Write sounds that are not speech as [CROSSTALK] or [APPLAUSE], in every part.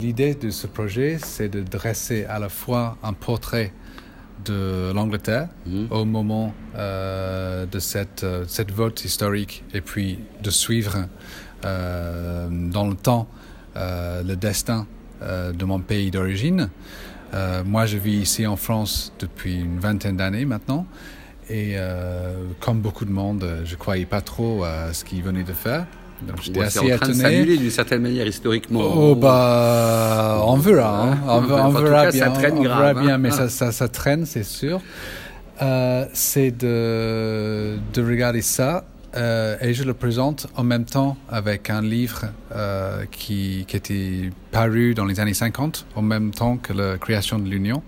L'idée de ce projet, c'est de dresser à la fois un portrait de l'Angleterre Mhm. au moment euh, de cette, euh, cette vote historique et puis de suivre euh, dans le temps le destin de mon pays d'origine. Moi, je vis ici en France depuis une vingtaine d'années maintenant. Et comme beaucoup de monde, je croyais pas trop à ce qu'ils venaient de faire. Donc j'étais assez en train de étonné. s'annuler d'une certaine manière historiquement. Oh bah, on verra, hein. on, Enfin, verra cas, bien, ça traîne on grave, verra bien, hein. mais ça, ça, ça traîne, c'est sûr. Euh, c'est de, de regarder ça euh, et je le présente en même temps avec un livre euh, qui, qui était paru dans les années 50, en même temps que la création de l'Union,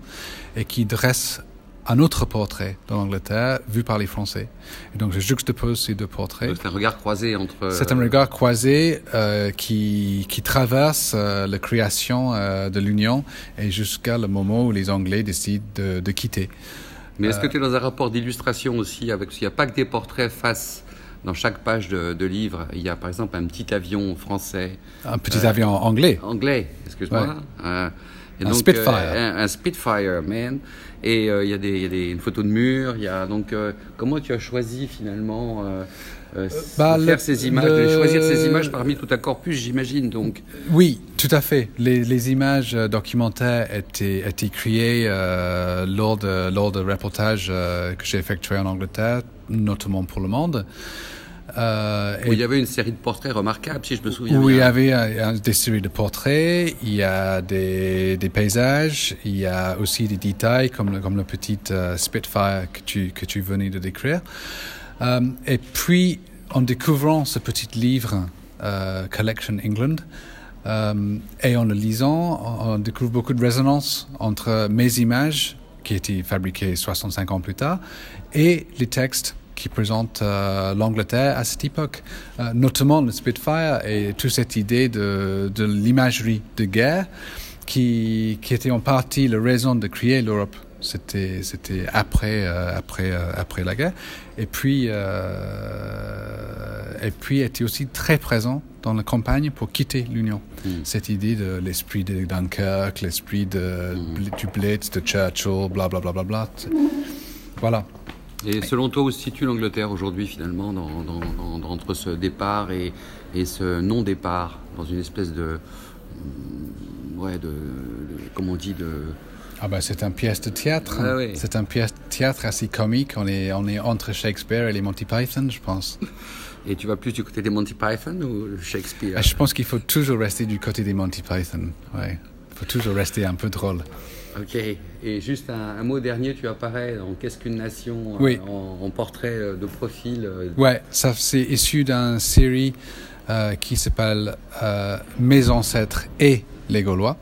et qui dresse un autre portrait de l'Angleterre vu par les Français. Et donc je juxtapose ces deux portraits. C'est un regard croisé entre. C'est un regard croisé euh, qui, qui traverse euh, la création euh, de l'Union et jusqu'à le moment où les Anglais décident de, de quitter. Mais Euh. est-ce que tu es dans un rapport d'illustration aussi avec parce qu'il n'y a pas que des portraits face dans chaque page de, de livre. Il y a par exemple un petit avion français, Un petit avion anglais. anglais, excuse-moi. Ouais. Euh, et Un donc, Spitfire. euh, un, un Spitfire, man. Et euh, il y a, des, y a des, une photo de mur. Il y a donc euh, comment tu as choisi finalement euh, euh, bah, le- faire ces images, de choisir ces images parmi tout un corpus, j'imagine. Donc Oui, tout à fait. Les, les images documentaires étaient, étaient créées euh, lors, de, lors de reportages euh, que j'ai effectués en Angleterre, notamment pour Le Monde. Euh, où et il y avait une série de portraits remarquables, si je me souviens Où il y bien. avait un- des séries de portraits, il y a des, des paysages, il y a aussi des détails comme le, comme le petit euh, Spitfire que tu, que tu venais de décrire. Euh, et puis, en découvrant ce petit livre, Collection England, et en le lisant, on, on découvre beaucoup de résonance entre mes images, qui étaient fabriquées 65 ans plus tard, et les textes qui présentent euh, l'Angleterre à cette époque, Euh, notamment le Spitfire et toute cette idée de, de l'imagerie de guerre qui, qui était en partie la raison de créer l'Europe. C'était, c'était après, euh, après, euh, après la guerre. Et puis, euh, et puis était aussi très présent dans la campagne pour quitter l'Union. Mm. Cette idée de l'esprit de Dunkerque, l'esprit de, du Blitz, de Churchill, bla bla bla bla bla. Voilà. Et selon toi, où se situe l'Angleterre aujourd'hui, finalement, dans, dans- dans- dans- entre ce départ et, et ce non-départ, dans une espèce de. mm, Ouais, de. de- comment on dit de, Ah ben, c'est une pièce de théâtre. Ah oui. C'est une pièce de théâtre assez comique. On est, on est entre Shakespeare et les Monty Python, je pense. [LAUGHS] Et tu vas plus du côté des Monty Python ou Shakespeare? Ah, Je pense qu'il faut toujours rester du côté des Monty Python. Ouais. Il faut toujours rester un peu drôle. Ok. Et juste un, un mot dernier, tu apparais dans Qu'est-ce qu'une nation euh, Oui. en, en portrait euh, de profil. euh, Ouais, ça c'est issu d'une série euh, qui s'appelle euh, Mes ancêtres et les Gaulois.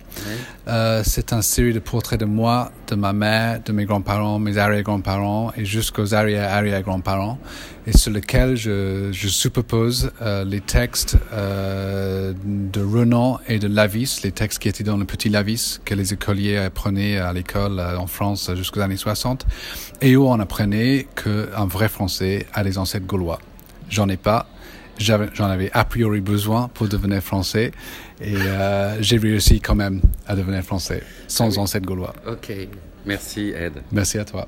Euh, c'est une série de portraits de moi, de ma mère, de mes grands-parents, mes arrière-grands-parents et jusqu'aux arrière-arrière-grands-parents, et sur lequel je, je superpose euh, les textes euh, de Renan et de Lavis, les textes qui étaient dans le petit Lavis que les écoliers apprenaient à l'école euh, en France jusqu'aux années 60, et où on apprenait qu'un vrai Français a des ancêtres gaulois. J'en ai pas. J'en avais a priori besoin pour devenir français et euh, j'ai réussi quand même à devenir français sans ancêtre gaulois. Ok. Merci, Ed. Merci à toi.